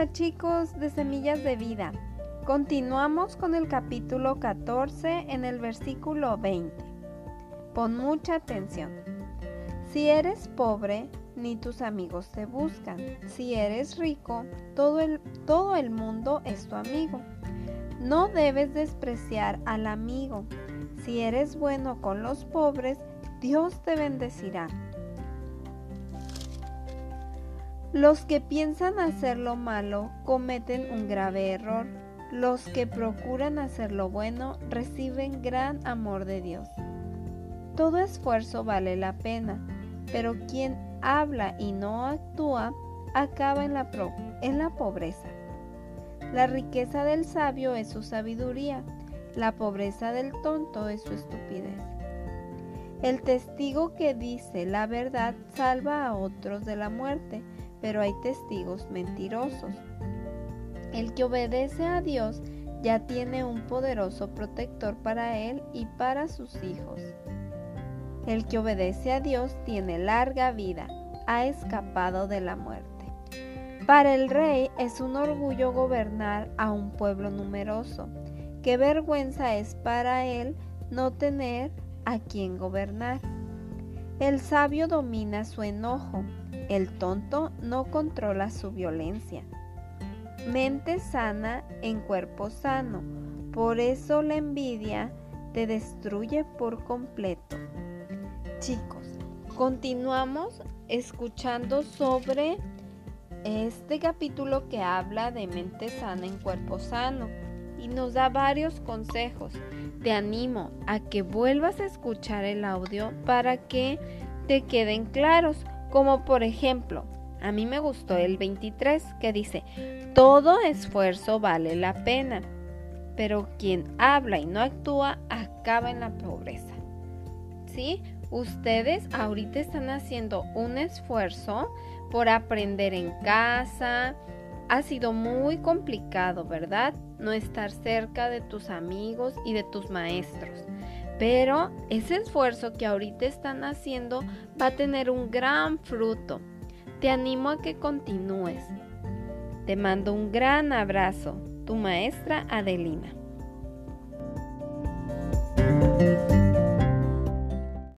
Hola chicos de Semillas de Vida. Continuamos con el capítulo 14 en el versículo 20. Pon mucha atención. Si eres pobre, ni tus amigos te buscan. Si eres rico, todo el, todo el mundo es tu amigo. No debes despreciar al amigo. Si eres bueno con los pobres, Dios te bendecirá. Los que piensan hacer lo malo cometen un grave error. Los que procuran hacer lo bueno reciben gran amor de Dios. Todo esfuerzo vale la pena, pero quien habla y no actúa acaba en la, pobreza. La riqueza del sabio es su sabiduría, la pobreza del tonto es su estupidez. El testigo que dice la verdad salva a otros de la muerte, pero hay testigos mentirosos. El que obedece a Dios ya tiene un poderoso protector para él y para sus hijos. El que obedece a Dios tiene larga vida, ha escapado de la muerte. Para el rey es un orgullo gobernar a un pueblo numeroso. Qué vergüenza es para él no tener a quien gobernar. El sabio domina su enojo, el tonto no controla su violencia. Mente sana en cuerpo sano. Por eso la envidia te destruye por completo. Chicos, continuamos escuchando sobre este capítulo que habla de mente sana en cuerpo sano y nos da varios consejos. Te animo a que vuelvas a escuchar el audio para que te queden claros como por ejemplo, a mí me gustó el 23 que dice, todo esfuerzo vale la pena, pero quien habla y no actúa acaba en la pobreza. ¿Sí? Ustedes ahorita están haciendo un esfuerzo por aprender en casa. Ha sido muy complicado, ¿verdad? No estar cerca de tus amigos y de tus maestros. Pero ese esfuerzo que ahorita están haciendo va a tener un gran fruto. Te animo a que continúes. Te mando un gran abrazo, tu maestra Adelina.